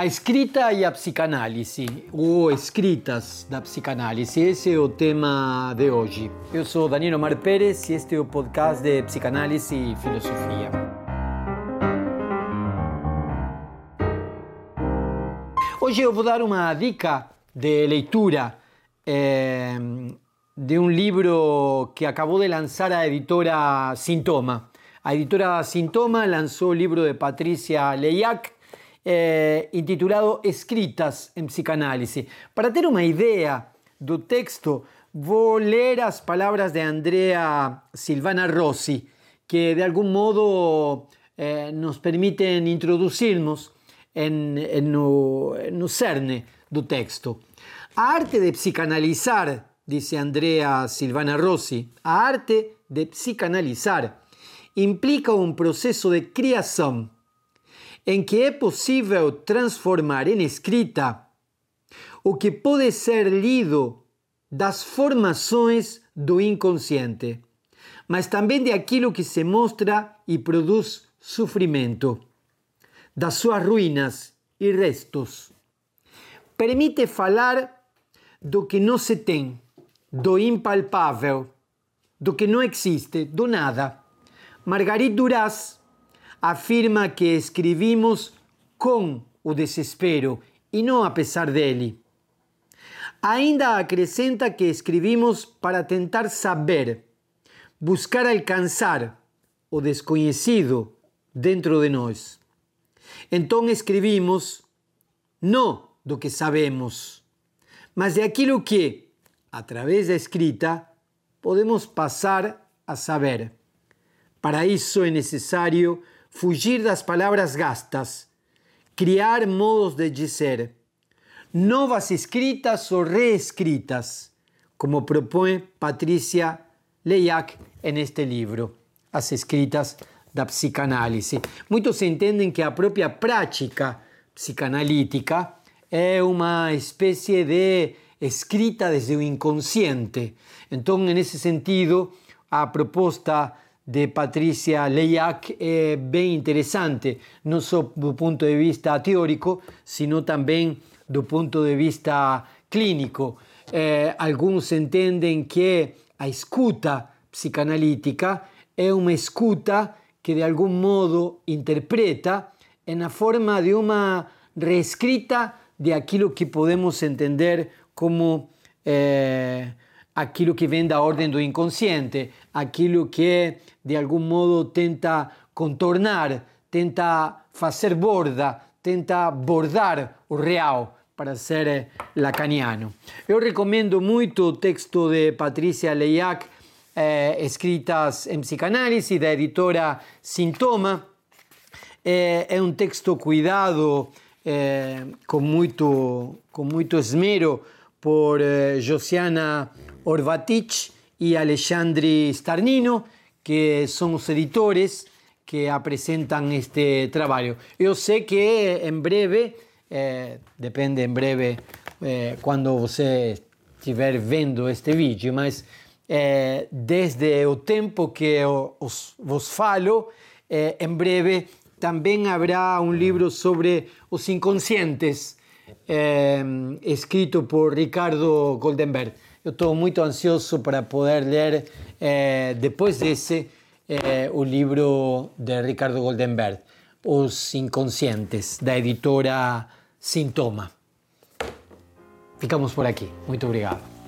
A escrita e a psicanálise, ou escritas da psicanálise, esse é o tema de hoje. Eu sou Daniel Omar Pérez e este é o podcast de Psicanálise e Filosofia. Hoje eu vou dar uma dica de leitura eh, de um livro que acabou de lançar a editora Sintoma. A editora Sintoma lançou o livro de Patrícia Leiac, eh, intitulado Escritas en Psicanálisis. Para ter uma ideia do texto, vou ler as palavras de Andrea Silvana Rossi, que de algum modo eh, nos permitem introduzirnos en, en no, cerne do texto. A arte de psicanalizar, dice Andrea Silvana Rossi, a arte de psicanalizar implica um processo de criação em que é possível transformar em escrita o que pode ser lido das formações do inconsciente, mas também de aquilo que se mostra e produz sofrimento, das suas ruínas e restos. Permite falar do que não se tem, do impalpável, do que não existe, do nada. Marguerite Duras afirma que escribimos con o desespero e não a pesar dele. Ainda acrescenta que escribimos para tentar saber, buscar alcançar o desconhecido dentro de nós. Então escribimos não do que sabemos, mas de aquilo que, a través da escrita, podemos passar a saber. Para isso é necessário fugir das palavras gastas, criar modos de dizer, novas escritas ou reescritas, como propõe Patrícia Leiac neste livro, As Escritas da Psicanálise. Muitos entendem que a própria prática psicanalítica é uma espécie de escrita desde o inconsciente. Então, nesse sentido, a proposta de Patricia Leiac é bem interessante, não só do ponto de vista teórico, sino também do ponto de vista clínico. Eh, alguns entendem que a escuta psicanalítica é uma escuta que de algum modo interpreta na forma de uma reescrita de aquilo que podemos entender como eh, aquilo que vem da ordem do inconsciente, aquilo que de algum modo tenta contornar, tenta fazer borda, tenta bordar o real para ser eh, lacaniano. Eu recomendo muito o texto de Patrícia Leiac, eh, escritas em psicanálise, da editora Sintoma. Eh, é um texto cuidado eh, com, muito, com muito esmero por eh, Josiana Orvatich y Alexandri Starnino, que son los editores que presentan este trabajo. Yo sé que en breve, eh, depende en breve eh, cuando usted estiver vendo este vídeo, mas eh, desde o tempo que os, vos falo, eh, en breve también habrá un libro sobre los inconscientes, eh, escrito por Ricardo Goldenberg. Eu estou muito ansioso para poder ler, eh, depois desse, eh, o de Ricardo Goldenberg, Os Inconscientes, da editora Sintoma. Ficamos por aqui. Muito obrigado.